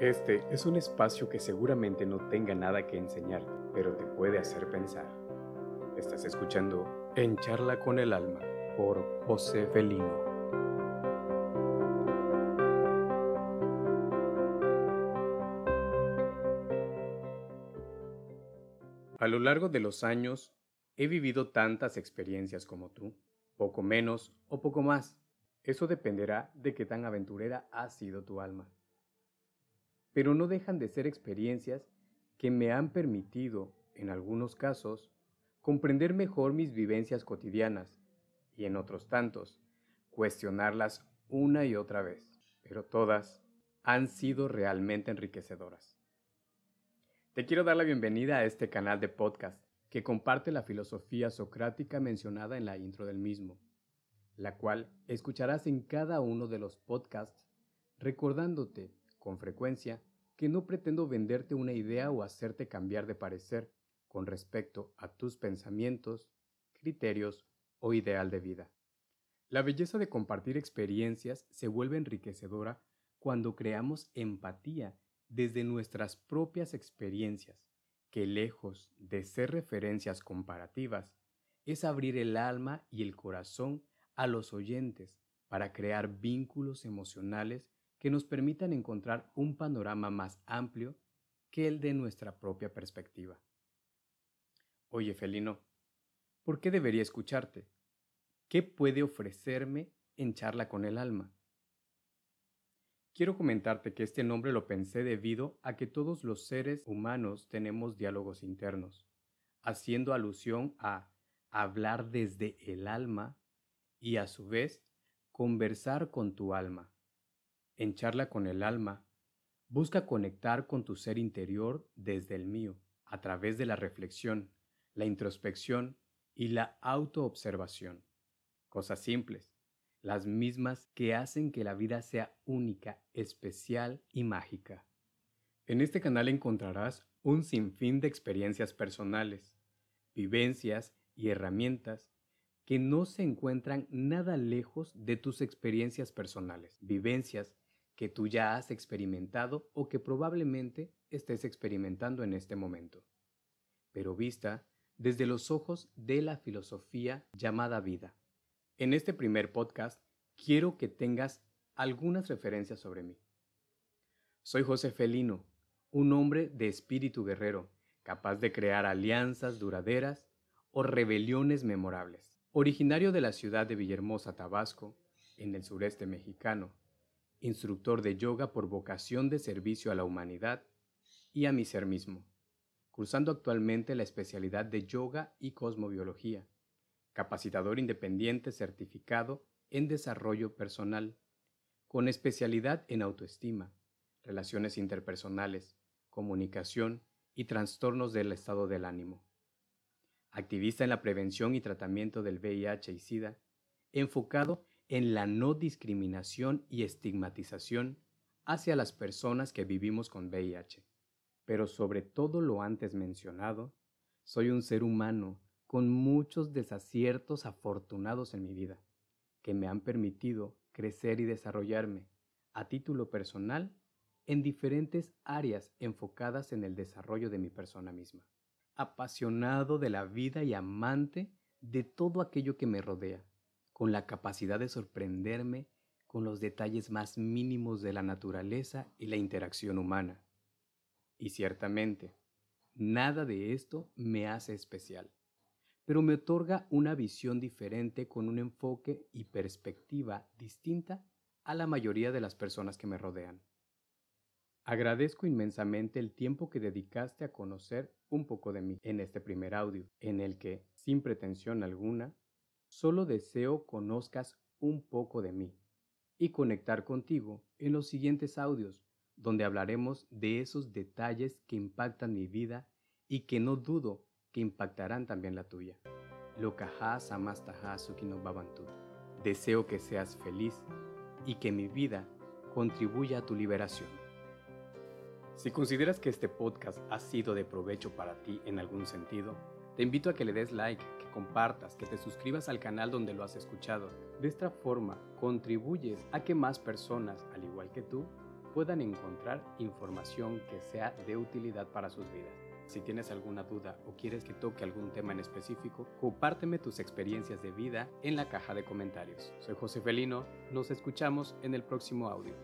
Este es un espacio que seguramente no tenga nada que enseñarte, pero te puede hacer pensar. Estás escuchando En Charla con el Alma por José Felino. A lo largo de los años he vivido tantas experiencias como tú, poco menos o poco más. Eso dependerá de qué tan aventurera ha sido tu alma pero no dejan de ser experiencias que me han permitido, en algunos casos, comprender mejor mis vivencias cotidianas y en otros tantos, cuestionarlas una y otra vez, pero todas han sido realmente enriquecedoras. Te quiero dar la bienvenida a este canal de podcast que comparte la filosofía socrática mencionada en la intro del mismo, la cual escucharás en cada uno de los podcasts recordándote con frecuencia que no pretendo venderte una idea o hacerte cambiar de parecer con respecto a tus pensamientos, criterios o ideal de vida. La belleza de compartir experiencias se vuelve enriquecedora cuando creamos empatía desde nuestras propias experiencias, que lejos de ser referencias comparativas, es abrir el alma y el corazón a los oyentes para crear vínculos emocionales que nos permitan encontrar un panorama más amplio que el de nuestra propia perspectiva. Oye, Felino, ¿por qué debería escucharte? ¿Qué puede ofrecerme en charla con el alma? Quiero comentarte que este nombre lo pensé debido a que todos los seres humanos tenemos diálogos internos, haciendo alusión a hablar desde el alma y a su vez conversar con tu alma en charla con el alma, busca conectar con tu ser interior desde el mío, a través de la reflexión, la introspección y la autoobservación. Cosas simples, las mismas que hacen que la vida sea única, especial y mágica. En este canal encontrarás un sinfín de experiencias personales, vivencias y herramientas que no se encuentran nada lejos de tus experiencias personales, vivencias que tú ya has experimentado o que probablemente estés experimentando en este momento, pero vista desde los ojos de la filosofía llamada vida. En este primer podcast quiero que tengas algunas referencias sobre mí. Soy José Felino, un hombre de espíritu guerrero, capaz de crear alianzas duraderas o rebeliones memorables. Originario de la ciudad de Villahermosa, Tabasco, en el sureste mexicano, instructor de yoga por vocación de servicio a la humanidad y a mi ser mismo, cursando actualmente la especialidad de yoga y cosmobiología, capacitador independiente certificado en desarrollo personal, con especialidad en autoestima, relaciones interpersonales, comunicación y trastornos del estado del ánimo. Activista en la prevención y tratamiento del VIH y SIDA, enfocado en la no discriminación y estigmatización hacia las personas que vivimos con VIH. Pero sobre todo lo antes mencionado, soy un ser humano con muchos desaciertos afortunados en mi vida, que me han permitido crecer y desarrollarme a título personal en diferentes áreas enfocadas en el desarrollo de mi persona misma. Apasionado de la vida y amante de todo aquello que me rodea con la capacidad de sorprenderme con los detalles más mínimos de la naturaleza y la interacción humana. Y ciertamente, nada de esto me hace especial, pero me otorga una visión diferente con un enfoque y perspectiva distinta a la mayoría de las personas que me rodean. Agradezco inmensamente el tiempo que dedicaste a conocer un poco de mí en este primer audio, en el que, sin pretensión alguna, Solo deseo conozcas un poco de mí y conectar contigo en los siguientes audios, donde hablaremos de esos detalles que impactan mi vida y que no dudo que impactarán también la tuya. Deseo que seas feliz y que mi vida contribuya a tu liberación. Si consideras que este podcast ha sido de provecho para ti en algún sentido, te invito a que le des like, que compartas, que te suscribas al canal donde lo has escuchado. De esta forma, contribuyes a que más personas, al igual que tú, puedan encontrar información que sea de utilidad para sus vidas. Si tienes alguna duda o quieres que toque algún tema en específico, compárteme tus experiencias de vida en la caja de comentarios. Soy José Felino, nos escuchamos en el próximo audio.